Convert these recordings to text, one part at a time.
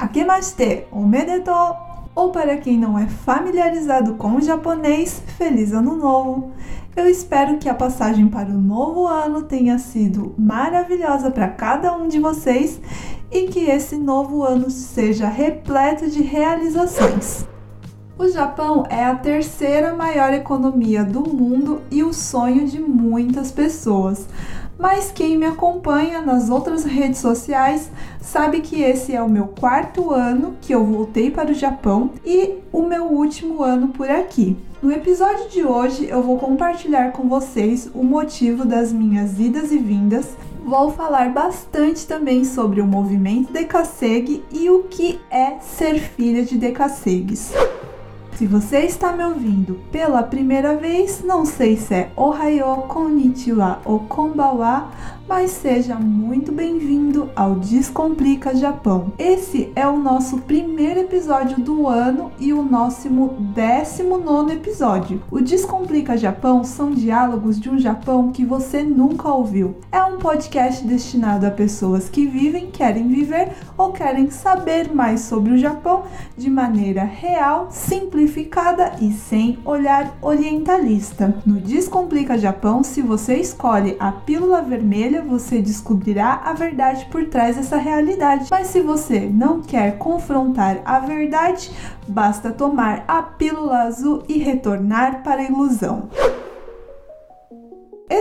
Akemashite omedetou! Ou para quem não é familiarizado com o japonês, Feliz Ano Novo! Eu espero que a passagem para o novo ano tenha sido maravilhosa para cada um de vocês e que esse novo ano seja repleto de realizações. O Japão é a terceira maior economia do mundo e o sonho de muitas pessoas. Mas quem me acompanha nas outras redes sociais sabe que esse é o meu quarto ano que eu voltei para o Japão e o meu último ano por aqui. No episódio de hoje eu vou compartilhar com vocês o motivo das minhas idas e vindas. Vou falar bastante também sobre o movimento Decassegue e o que é ser filha de Decassegues. Se você está me ouvindo pela primeira vez, não sei se é Ohayo, Konnichiwa ou Konbawa, mas seja muito bem-vindo ao Descomplica Japão. Esse é o nosso primeiro episódio do ano e o nosso 19 episódio. O Descomplica Japão são diálogos de um Japão que você nunca ouviu. É um podcast destinado a pessoas que vivem, querem viver ou querem saber mais sobre o Japão de maneira real, simplificada e sem olhar orientalista. No Descomplica Japão, se você escolhe a pílula vermelha, você descobrirá a verdade por trás dessa realidade. Mas se você não quer confrontar a verdade, basta tomar a pílula azul e retornar para a ilusão.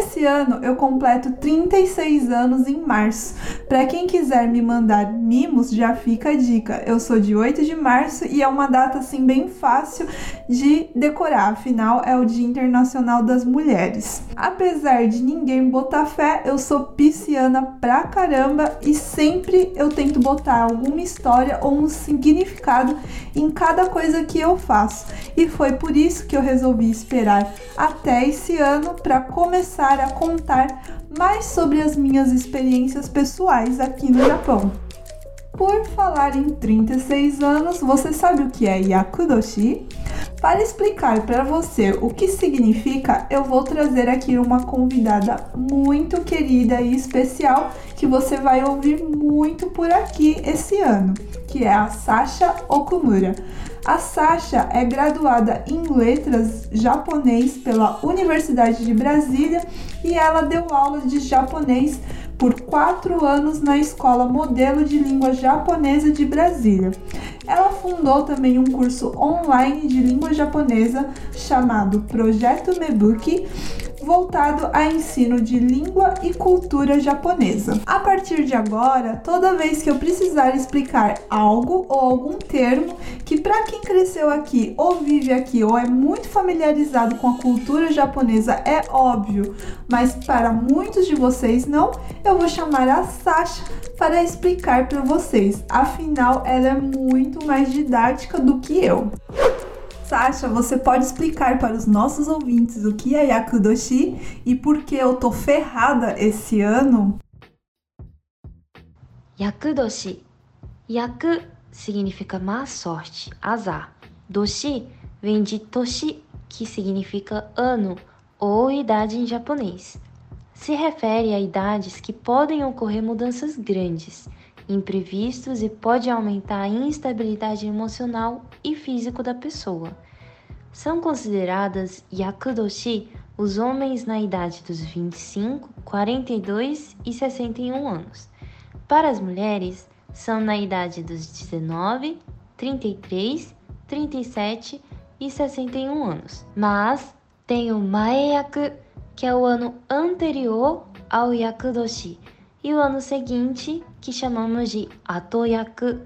Esse ano eu completo 36 anos em março. Para quem quiser me mandar mimos, já fica a dica. Eu sou de 8 de março e é uma data assim bem fácil de decorar, afinal é o Dia Internacional das Mulheres. Apesar de ninguém botar fé, eu sou pisciana pra caramba e sempre eu tento botar alguma história ou um significado em cada coisa que eu faço. E foi por isso que eu resolvi esperar até esse ano para começar começar a contar mais sobre as minhas experiências pessoais aqui no Japão. Por falar em 36 anos, você sabe o que é Yakudoshi? Para explicar para você o que significa, eu vou trazer aqui uma convidada muito querida e especial que você vai ouvir muito por aqui esse ano, que é a Sasha Okumura. A Sasha é graduada em letras japonês pela Universidade de Brasília e ela deu aula de japonês por quatro anos na Escola Modelo de Língua Japonesa de Brasília. Ela fundou também um curso online de língua japonesa chamado Projeto Mebuki, voltado a ensino de língua e cultura japonesa. A partir de agora, toda vez que eu precisar explicar algo ou algum termo que para quem cresceu aqui ou vive aqui ou é muito familiarizado com a cultura japonesa é óbvio, mas para muitos de vocês não, eu vou chamar a Sasha para explicar para vocês. Afinal, ela é muito mais didática do que eu. Sasha, você pode explicar para os nossos ouvintes o que é Yakudoshi e por que eu tô ferrada esse ano? Yakudoshi. Yaku significa má sorte, azar. Doshi vem de Toshi, que significa ano ou idade em japonês. Se refere a idades que podem ocorrer mudanças grandes, imprevistos e pode aumentar a instabilidade emocional e físico da pessoa. São consideradas yakudoshi os homens na idade dos 25, 42 e 61 anos. Para as mulheres, são na idade dos 19, 33, 37 e 61 anos. Mas tem o Maeyaku, que é o ano anterior ao Yakudoshi, e o ano seguinte, que chamamos de Atoyaku.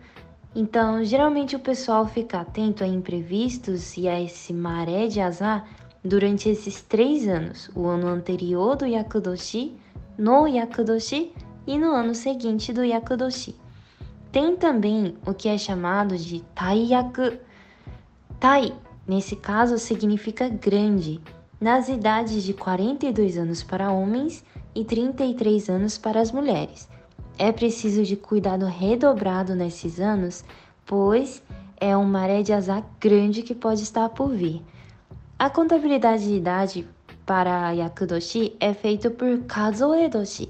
Então, geralmente o pessoal fica atento a imprevistos e a esse maré de azar durante esses três anos, o ano anterior do Yakudoshi, no Yakudoshi e no ano seguinte do Yakudoshi. Tem também o que é chamado de Taiyaku. Tai, nesse caso, significa grande, nas idades de 42 anos para homens e 33 anos para as mulheres. É preciso de cuidado redobrado nesses anos, pois é uma maré de azar grande que pode estar por vir. A contabilidade de idade para Yakudoshi é feita por Kazoedoshi,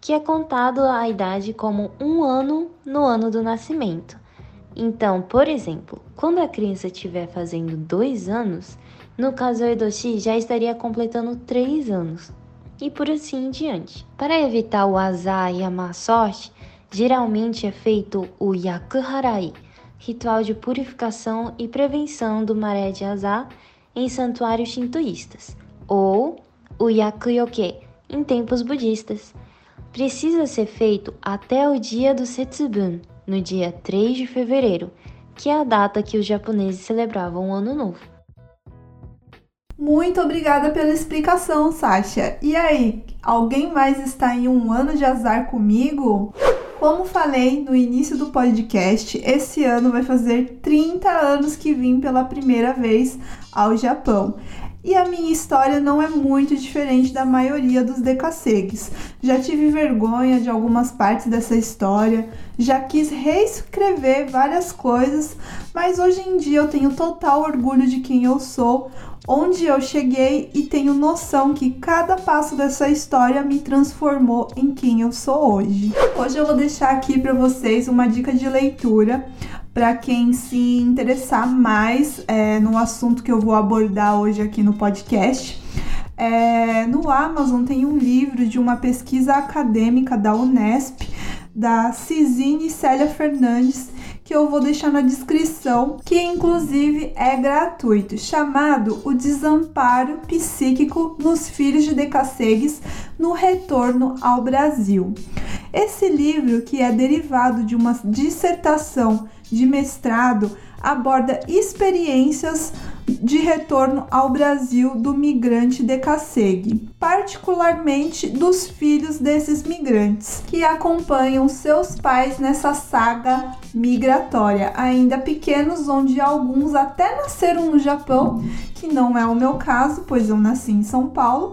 que é contado a idade como um ano no ano do nascimento. Então, por exemplo, quando a criança estiver fazendo dois anos, no caso Edoshi já estaria completando três anos, e por assim em diante. Para evitar o azar e a má sorte, geralmente é feito o Yakuharai, ritual de purificação e prevenção do maré de azar em santuários shintoístas, ou o Yakuyoke, em templos budistas. Precisa ser feito até o dia do Setsubun, no dia 3 de fevereiro, que é a data que os japoneses celebravam o Ano Novo. Muito obrigada pela explicação, Sasha. E aí, alguém mais está em um ano de azar comigo? Como falei no início do podcast, esse ano vai fazer 30 anos que vim pela primeira vez ao Japão. E a minha história não é muito diferente da maioria dos decassegues. Já tive vergonha de algumas partes dessa história, já quis reescrever várias coisas, mas hoje em dia eu tenho total orgulho de quem eu sou, onde eu cheguei e tenho noção que cada passo dessa história me transformou em quem eu sou hoje. Hoje eu vou deixar aqui para vocês uma dica de leitura para quem se interessar mais é, no assunto que eu vou abordar hoje aqui no podcast. É, no Amazon tem um livro de uma pesquisa acadêmica da Unesp, da Cisine Célia Fernandes, que eu vou deixar na descrição, que inclusive é gratuito, chamado O Desamparo Psíquico nos Filhos de Decassegues no Retorno ao Brasil. Esse livro, que é derivado de uma dissertação de mestrado aborda experiências de retorno ao Brasil do migrante decassegue, particularmente dos filhos desses migrantes que acompanham seus pais nessa saga migratória, ainda pequenos, onde alguns até nasceram no Japão, que não é o meu caso, pois eu nasci em São Paulo.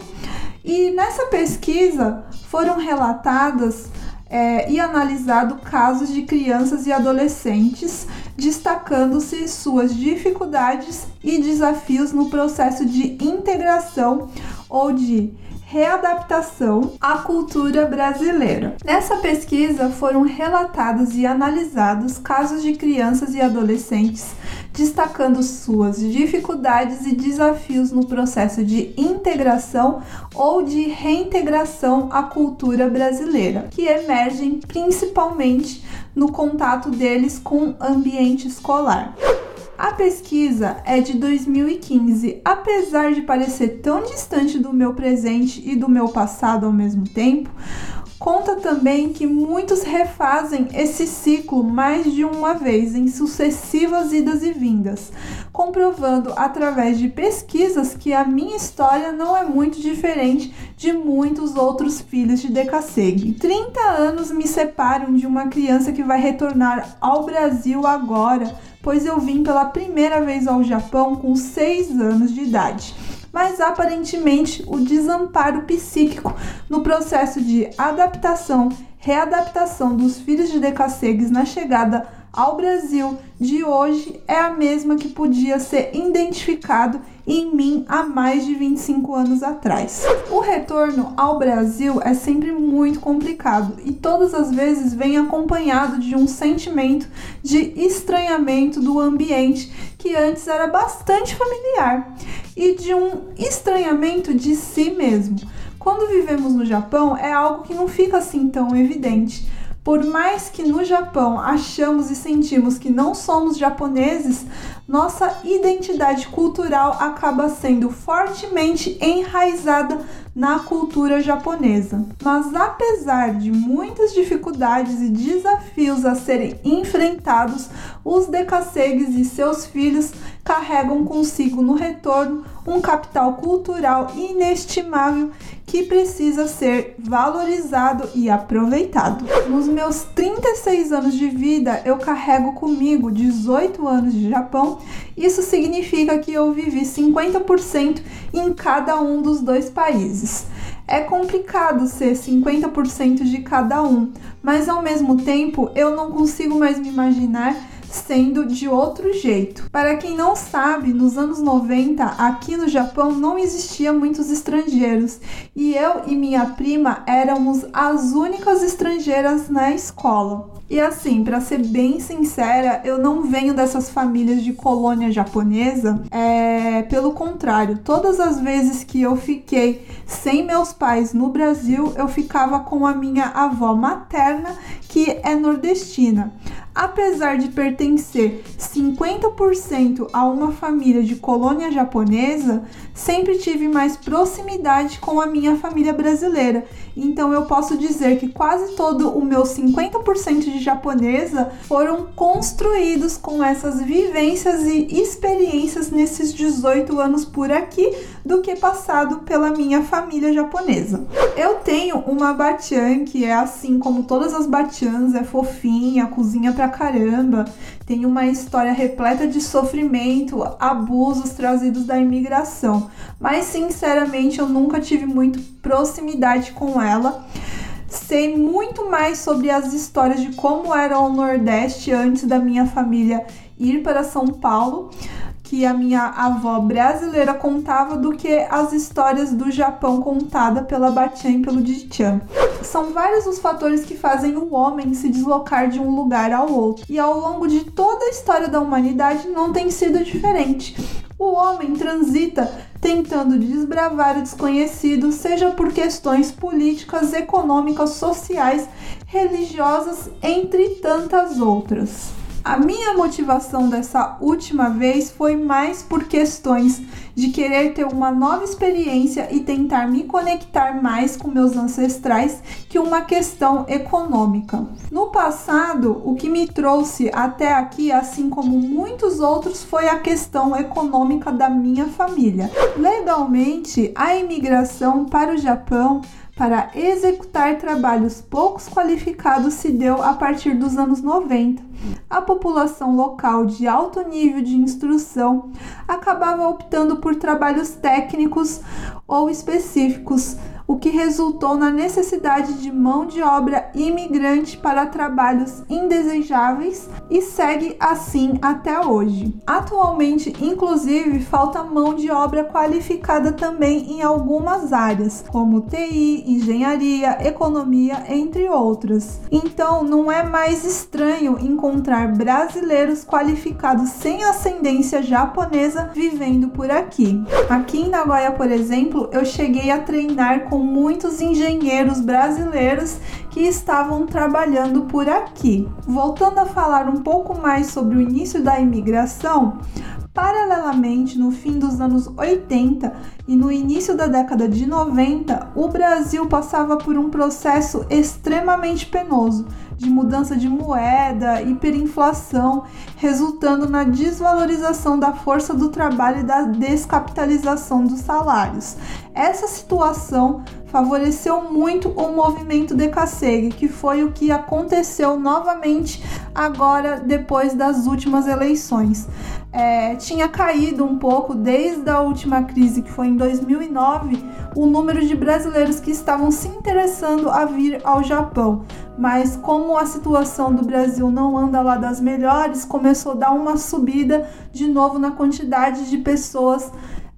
E nessa pesquisa foram relatadas é, e analisado casos de crianças e adolescentes, destacando-se suas dificuldades e desafios no processo de integração ou de readaptação à cultura brasileira. Nessa pesquisa foram relatados e analisados casos de crianças e adolescentes, destacando suas dificuldades e desafios no processo de integração ou de reintegração à cultura brasileira, que emergem principalmente no contato deles com o ambiente escolar. A pesquisa é de 2015. Apesar de parecer tão distante do meu presente e do meu passado ao mesmo tempo, conta também que muitos refazem esse ciclo mais de uma vez em sucessivas idas e vindas, comprovando através de pesquisas que a minha história não é muito diferente de muitos outros filhos de Decassegue. 30 anos me separam de uma criança que vai retornar ao Brasil agora pois eu vim pela primeira vez ao Japão com 6 anos de idade. Mas aparentemente o desamparo psíquico no processo de adaptação, readaptação dos filhos de decassegues na chegada ao Brasil de hoje é a mesma que podia ser identificado em mim há mais de 25 anos atrás. O retorno ao Brasil é sempre muito complicado e todas as vezes vem acompanhado de um sentimento de estranhamento do ambiente que antes era bastante familiar e de um estranhamento de si mesmo. Quando vivemos no Japão é algo que não fica assim tão evidente por mais que no Japão achamos e sentimos que não somos japoneses, nossa identidade cultural acaba sendo fortemente enraizada na cultura japonesa. Mas apesar de muitas dificuldades e desafios a serem enfrentados, os decassegues e seus filhos carregam consigo no retorno um capital cultural inestimável que precisa ser valorizado e aproveitado. Nos meus 36 anos de vida, eu carrego comigo 18 anos de Japão. Isso significa que eu vivi 50% em cada um dos dois países. É complicado ser 50% de cada um, mas ao mesmo tempo eu não consigo mais me imaginar sendo de outro jeito. Para quem não sabe, nos anos 90, aqui no Japão não existia muitos estrangeiros e eu e minha prima éramos as únicas estrangeiras na escola. E assim, para ser bem sincera, eu não venho dessas famílias de colônia japonesa. É, pelo contrário, todas as vezes que eu fiquei sem meus pais no Brasil, eu ficava com a minha avó materna, que é nordestina. Apesar de pertencer 50% a uma família de colônia japonesa, sempre tive mais proximidade com a minha família brasileira. Então eu posso dizer que quase todo o meu 50% de japonesa foram construídos com essas vivências e experiências nesses 18 anos por aqui do que passado pela minha família japonesa. Eu tenho uma batian que é assim como todas as batians, é fofinha, cozinha pra caramba, tem uma história repleta de sofrimento, abusos trazidos da imigração, mas sinceramente eu nunca tive muito proximidade com ela. Sei muito mais sobre as histórias de como era o Nordeste antes da minha família ir para São Paulo que a minha avó brasileira contava do que as histórias do Japão contada pela Batian e pelo Dichan. São vários os fatores que fazem o homem se deslocar de um lugar ao outro, e ao longo de toda a história da humanidade não tem sido diferente. O homem transita tentando desbravar o desconhecido, seja por questões políticas, econômicas, sociais, religiosas, entre tantas outras. A minha motivação dessa última vez foi mais por questões de querer ter uma nova experiência e tentar me conectar mais com meus ancestrais que uma questão econômica. No passado, o que me trouxe até aqui, assim como muitos outros, foi a questão econômica da minha família. Legalmente, a imigração para o Japão para executar trabalhos poucos qualificados se deu a partir dos anos 90. A população local de alto nível de instrução acabava optando por trabalhos técnicos ou específicos, o que resultou na necessidade de mão de obra imigrante para trabalhos indesejáveis e segue assim até hoje. Atualmente, inclusive, falta mão de obra qualificada também em algumas áreas, como TI, engenharia, economia, entre outras. Então, não é mais estranho encontrar brasileiros qualificados sem ascendência japonesa vivendo por aqui. Aqui em Nagoya, por exemplo, eu cheguei a treinar com muitos engenheiros brasileiros que estavam trabalhando por aqui. Voltando a falar um pouco mais sobre o início da imigração, Paralelamente, no fim dos anos 80 e no início da década de 90, o Brasil passava por um processo extremamente penoso de mudança de moeda, hiperinflação, resultando na desvalorização da força do trabalho e da descapitalização dos salários. Essa situação favoreceu muito o movimento de Decassegue, que foi o que aconteceu novamente agora depois das últimas eleições. É, tinha caído um pouco desde a última crise, que foi em 2009, o número de brasileiros que estavam se interessando a vir ao Japão. Mas como a situação do Brasil não anda lá das melhores, começou a dar uma subida de novo na quantidade de pessoas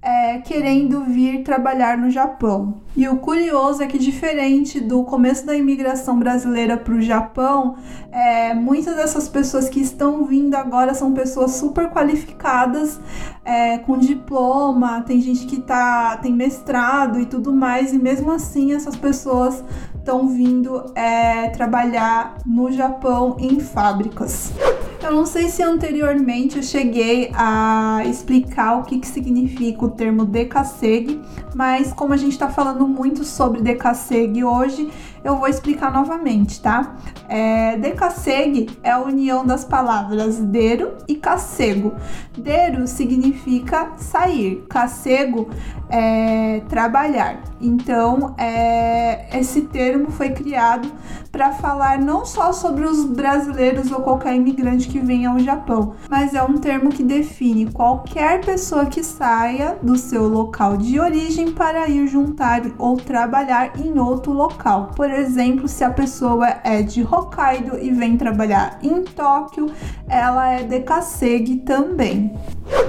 é, querendo vir trabalhar no Japão. E o curioso é que, diferente do começo da imigração brasileira para o Japão, é, muitas dessas pessoas que estão vindo agora são pessoas super qualificadas, é, com diploma, tem gente que tá, tem mestrado e tudo mais, e mesmo assim essas pessoas estão vindo é, trabalhar no Japão em fábricas. Eu não sei se anteriormente eu cheguei a explicar o que, que significa o termo decassegue, mas como a gente está falando muito sobre decassegue hoje, eu vou explicar novamente, tá? É, decassegue é a união das palavras dero e cacego. Dero significa sair, cacego é trabalhar. Então, é, esse termo foi criado para falar não só sobre os brasileiros ou qualquer imigrante que venha ao Japão, mas é um termo que define qualquer pessoa que saia do seu local de origem para ir juntar ou trabalhar em outro local. Por exemplo, se a pessoa é de Hokkaido e vem trabalhar em Tóquio, ela é dekasegi também.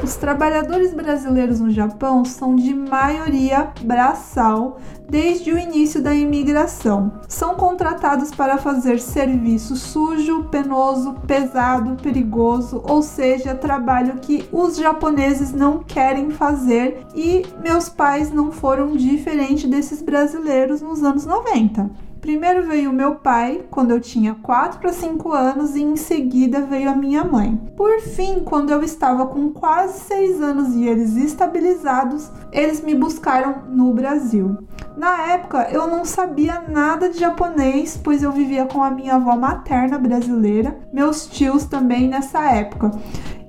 Os trabalhadores brasileiros no Japão são de maioria braçal desde o início da imigração. São contratados para fazer serviço sujo, penoso, pesado, perigoso, ou seja, trabalho que os japoneses não querem fazer e meus pais não foram diferente desses brasileiros nos anos 90. Primeiro veio meu pai, quando eu tinha 4 para 5 anos, e em seguida veio a minha mãe. Por fim, quando eu estava com quase 6 anos e eles estabilizados, eles me buscaram no Brasil. Na época, eu não sabia nada de japonês, pois eu vivia com a minha avó materna brasileira, meus tios também nessa época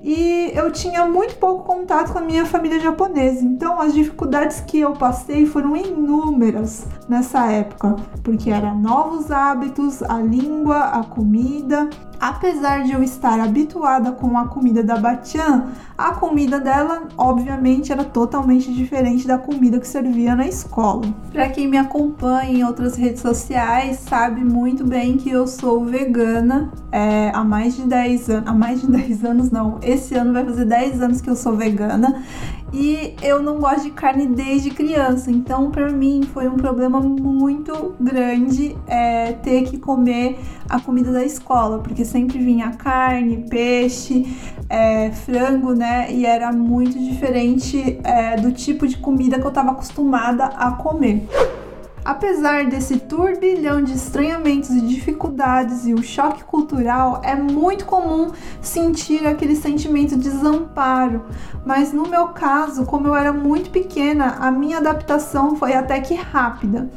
e eu tinha muito pouco contato com a minha família japonesa. Então, as dificuldades que eu passei foram inúmeras nessa época, porque eram novos hábitos, a língua, a comida, Apesar de eu estar habituada com a comida da Batian, a comida dela, obviamente, era totalmente diferente da comida que servia na escola. Para quem me acompanha em outras redes sociais, sabe muito bem que eu sou vegana é, há mais de 10 anos. Há mais de 10 anos, não. Esse ano vai fazer 10 anos que eu sou vegana e eu não gosto de carne desde criança, então para mim foi um problema muito grande é, ter que comer a comida da escola, porque sempre vinha carne, peixe, é, frango, né? E era muito diferente é, do tipo de comida que eu estava acostumada a comer. Apesar desse turbilhão de estranhamentos e dificuldades e o choque cultural, é muito comum sentir aquele sentimento de desamparo. Mas no meu caso, como eu era muito pequena, a minha adaptação foi até que rápida.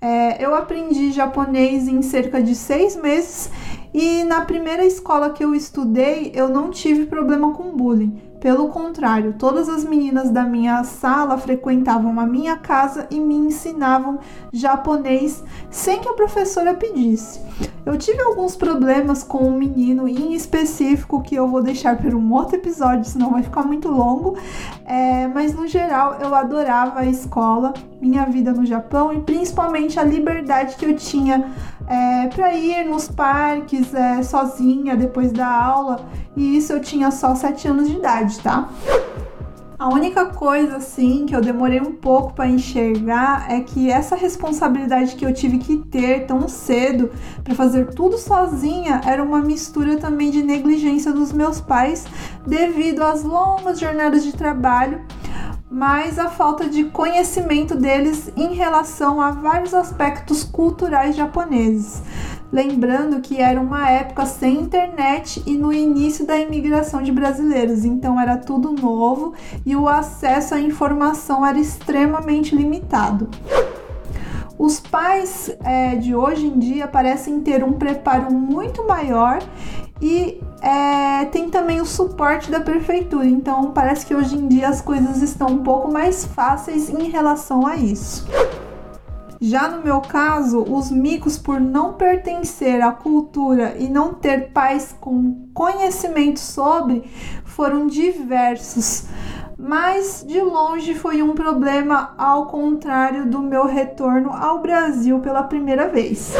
É, eu aprendi japonês em cerca de seis meses e na primeira escola que eu estudei eu não tive problema com bullying. Pelo contrário, todas as meninas da minha sala frequentavam a minha casa e me ensinavam japonês sem que a professora pedisse. Eu tive alguns problemas com um menino em específico que eu vou deixar para um outro episódio, senão vai ficar muito longo. É, mas no geral eu adorava a escola, minha vida no Japão e principalmente a liberdade que eu tinha é, para ir nos parques é, sozinha depois da aula. E isso eu tinha só 7 anos de idade, tá? A única coisa assim que eu demorei um pouco para enxergar é que essa responsabilidade que eu tive que ter tão cedo para fazer tudo sozinha era uma mistura também de negligência dos meus pais devido às longas jornadas de trabalho, mas a falta de conhecimento deles em relação a vários aspectos culturais japoneses. Lembrando que era uma época sem internet e no início da imigração de brasileiros, então era tudo novo e o acesso à informação era extremamente limitado. Os pais é, de hoje em dia parecem ter um preparo muito maior e é, tem também o suporte da prefeitura, então parece que hoje em dia as coisas estão um pouco mais fáceis em relação a isso. Já no meu caso, os micos, por não pertencer à cultura e não ter pais com conhecimento sobre, foram diversos. Mas de longe foi um problema, ao contrário do meu retorno ao Brasil pela primeira vez.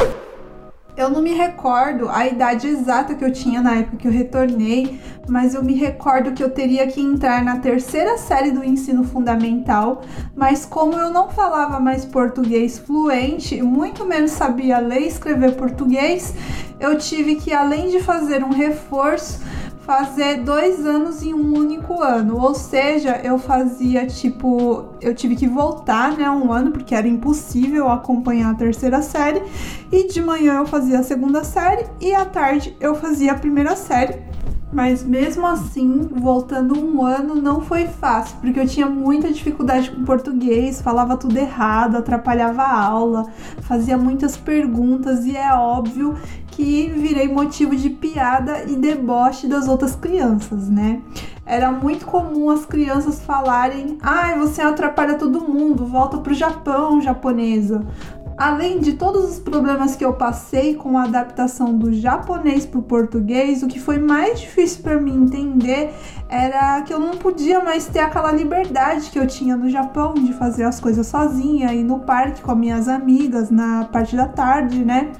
Eu não me recordo a idade exata que eu tinha na época que eu retornei, mas eu me recordo que eu teria que entrar na terceira série do ensino fundamental. Mas como eu não falava mais português fluente, muito menos sabia ler e escrever português, eu tive que, além de fazer um reforço, fazer dois anos em um único ano. Ou seja, eu fazia tipo. Eu tive que voltar, né? Um ano, porque era impossível acompanhar a terceira série. E de manhã eu fazia a segunda série e à tarde eu fazia a primeira série. Mas mesmo assim, voltando um ano não foi fácil, porque eu tinha muita dificuldade com português, falava tudo errado, atrapalhava a aula, fazia muitas perguntas e é óbvio que virei motivo de piada e deboche das outras crianças, né? Era muito comum as crianças falarem: "Ai, você atrapalha todo mundo, volta pro Japão, japonesa". Além de todos os problemas que eu passei com a adaptação do japonês para o português, o que foi mais difícil para mim entender era que eu não podia mais ter aquela liberdade que eu tinha no Japão de fazer as coisas sozinha, ir no parque com as minhas amigas na parte da tarde, né?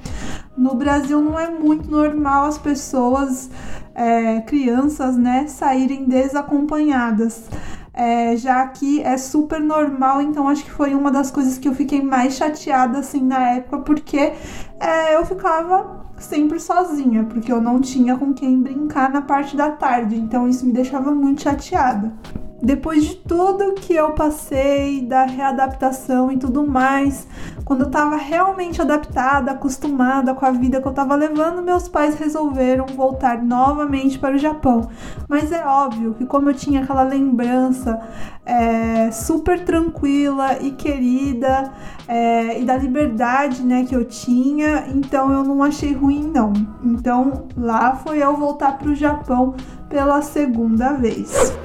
No Brasil não é muito normal as pessoas, é, crianças, né, saírem desacompanhadas. É, já que é super normal, então acho que foi uma das coisas que eu fiquei mais chateada assim na época, porque é, eu ficava sempre sozinha, porque eu não tinha com quem brincar na parte da tarde, então isso me deixava muito chateada depois de tudo que eu passei, da readaptação e tudo mais, quando eu tava realmente adaptada, acostumada com a vida que eu tava levando, meus pais resolveram voltar novamente para o Japão. Mas é óbvio que, como eu tinha aquela lembrança é, super tranquila e querida é, e da liberdade né, que eu tinha, então eu não achei ruim, não. Então lá foi eu voltar para o Japão pela segunda vez.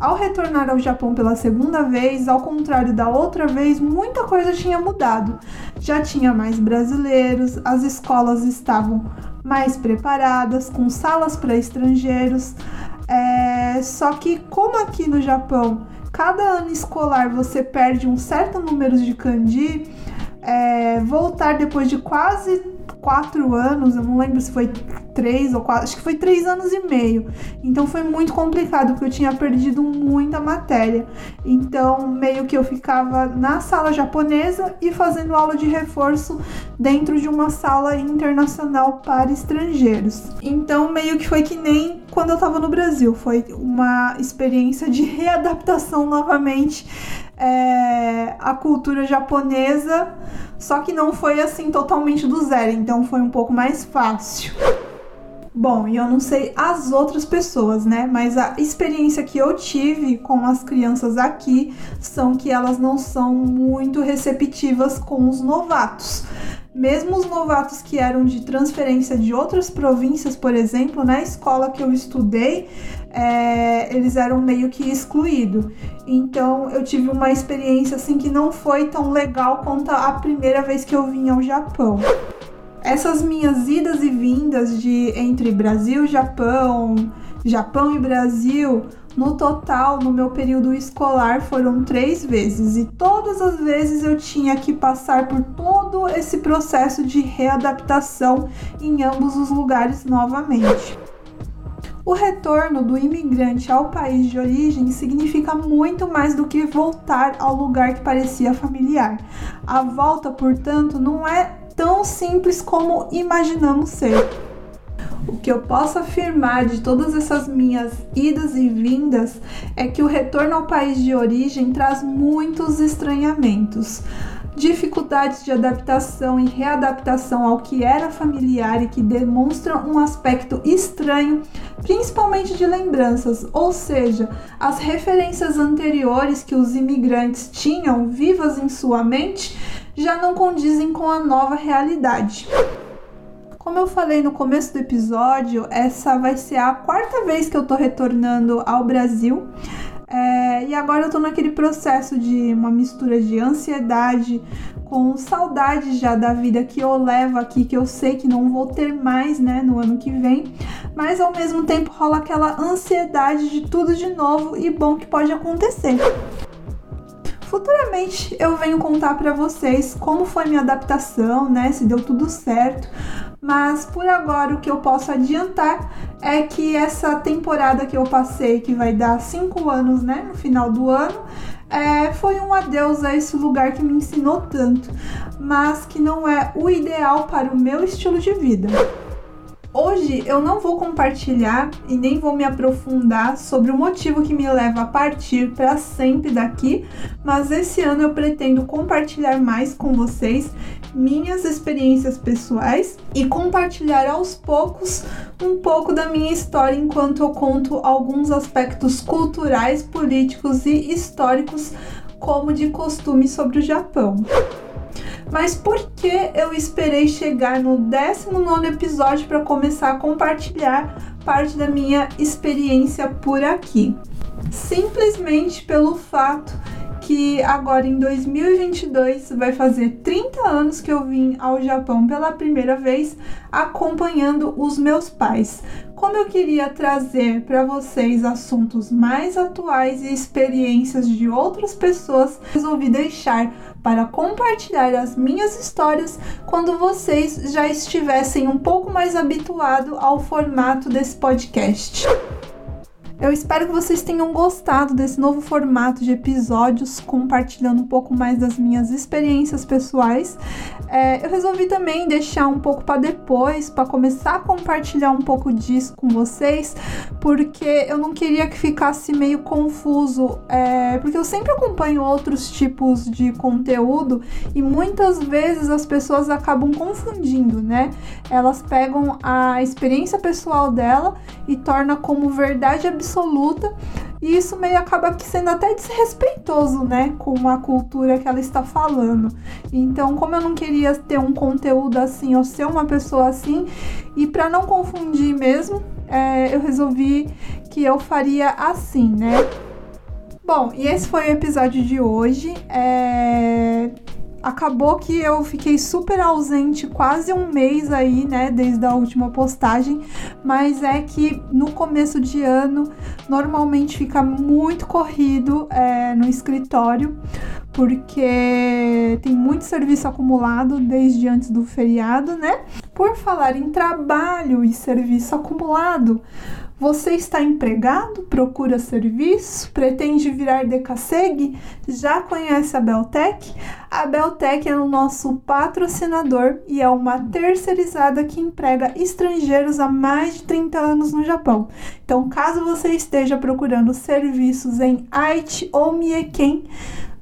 Ao retornar ao Japão pela segunda vez, ao contrário da outra vez, muita coisa tinha mudado. Já tinha mais brasileiros, as escolas estavam mais preparadas, com salas para estrangeiros. É... Só que, como aqui no Japão, cada ano escolar você perde um certo número de kanji, é... voltar depois de quase quatro anos, eu não lembro se foi três ou quatro, acho que foi três anos e meio. Então foi muito complicado, porque eu tinha perdido muita matéria. Então, meio que eu ficava na sala japonesa e fazendo aula de reforço dentro de uma sala internacional para estrangeiros. Então, meio que foi que nem quando eu tava no Brasil, foi uma experiência de readaptação novamente é, à cultura japonesa só que não foi assim totalmente do zero, então foi um pouco mais fácil. Bom, e eu não sei as outras pessoas, né? Mas a experiência que eu tive com as crianças aqui são que elas não são muito receptivas com os novatos. Mesmo os novatos que eram de transferência de outras províncias, por exemplo, na escola que eu estudei, é, eles eram meio que excluídos. Então eu tive uma experiência assim que não foi tão legal quanto a primeira vez que eu vim ao Japão. Essas minhas idas e vindas de entre Brasil, Japão, Japão e Brasil, no total, no meu período escolar, foram três vezes e todas as vezes eu tinha que passar por todo esse processo de readaptação em ambos os lugares novamente. O retorno do imigrante ao país de origem significa muito mais do que voltar ao lugar que parecia familiar. A volta, portanto, não é tão simples como imaginamos ser. O que eu posso afirmar de todas essas minhas idas e vindas é que o retorno ao país de origem traz muitos estranhamentos dificuldades de adaptação e readaptação ao que era familiar e que demonstram um aspecto estranho, principalmente de lembranças, ou seja, as referências anteriores que os imigrantes tinham vivas em sua mente já não condizem com a nova realidade. Como eu falei no começo do episódio, essa vai ser a quarta vez que eu tô retornando ao Brasil. É, e agora eu tô naquele processo de uma mistura de ansiedade com saudade já da vida que eu levo aqui, que eu sei que não vou ter mais, né, no ano que vem, mas ao mesmo tempo rola aquela ansiedade de tudo de novo e bom que pode acontecer. Futuramente eu venho contar para vocês como foi minha adaptação, né, se deu tudo certo, mas por agora o que eu posso adiantar é que essa temporada que eu passei, que vai dar cinco anos, né, no final do ano, é, foi um adeus a esse lugar que me ensinou tanto, mas que não é o ideal para o meu estilo de vida. Hoje eu não vou compartilhar e nem vou me aprofundar sobre o motivo que me leva a partir para sempre daqui, mas esse ano eu pretendo compartilhar mais com vocês minhas experiências pessoais e compartilhar aos poucos um pouco da minha história enquanto eu conto alguns aspectos culturais, políticos e históricos, como de costume sobre o Japão. Mas por que eu esperei chegar no 19 episódio para começar a compartilhar parte da minha experiência por aqui? Simplesmente pelo fato que agora em 2022 vai fazer 30 anos que eu vim ao Japão pela primeira vez acompanhando os meus pais. Como eu queria trazer para vocês assuntos mais atuais e experiências de outras pessoas, resolvi deixar para compartilhar as minhas histórias quando vocês já estivessem um pouco mais habituados ao formato desse podcast. Eu espero que vocês tenham gostado desse novo formato de episódios, compartilhando um pouco mais das minhas experiências pessoais. É, eu resolvi também deixar um pouco para depois, para começar a compartilhar um pouco disso com vocês, porque eu não queria que ficasse meio confuso, é, porque eu sempre acompanho outros tipos de conteúdo e muitas vezes as pessoas acabam confundindo, né? Elas pegam a experiência pessoal dela e torna como verdade absoluta absoluta, e isso meio acaba sendo até desrespeitoso, né, com a cultura que ela está falando. Então, como eu não queria ter um conteúdo assim, ou ser uma pessoa assim, e para não confundir mesmo, é, eu resolvi que eu faria assim, né? Bom, e esse foi o episódio de hoje. É acabou que eu fiquei super ausente quase um mês aí, né, desde a última postagem, mas é que no começo de ano normalmente fica muito corrido é, no escritório, porque tem muito serviço acumulado desde antes do feriado, né? Por falar em trabalho e serviço acumulado, você está empregado? Procura serviço? Pretende virar decassegue? Já conhece a Beltec? A Beltec é o nosso patrocinador e é uma terceirizada que emprega estrangeiros há mais de 30 anos no Japão. Então, caso você esteja procurando serviços em Aichi ou Mieken,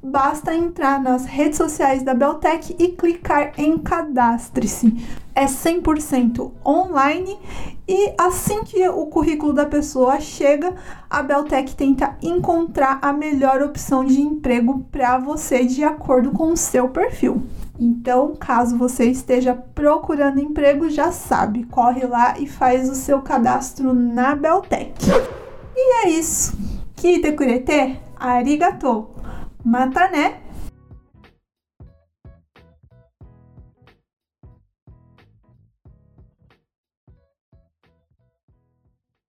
basta entrar nas redes sociais da Beltec e clicar em cadastre-se. É 100% online e assim que o currículo da pessoa chega, a Beltec tenta encontrar a melhor opção de emprego para você de acordo com o seu perfil. Então, caso você esteja procurando emprego, já sabe, corre lá e faz o seu cadastro na Beltec. E é isso. Kite kurete, arigatou. Mata né?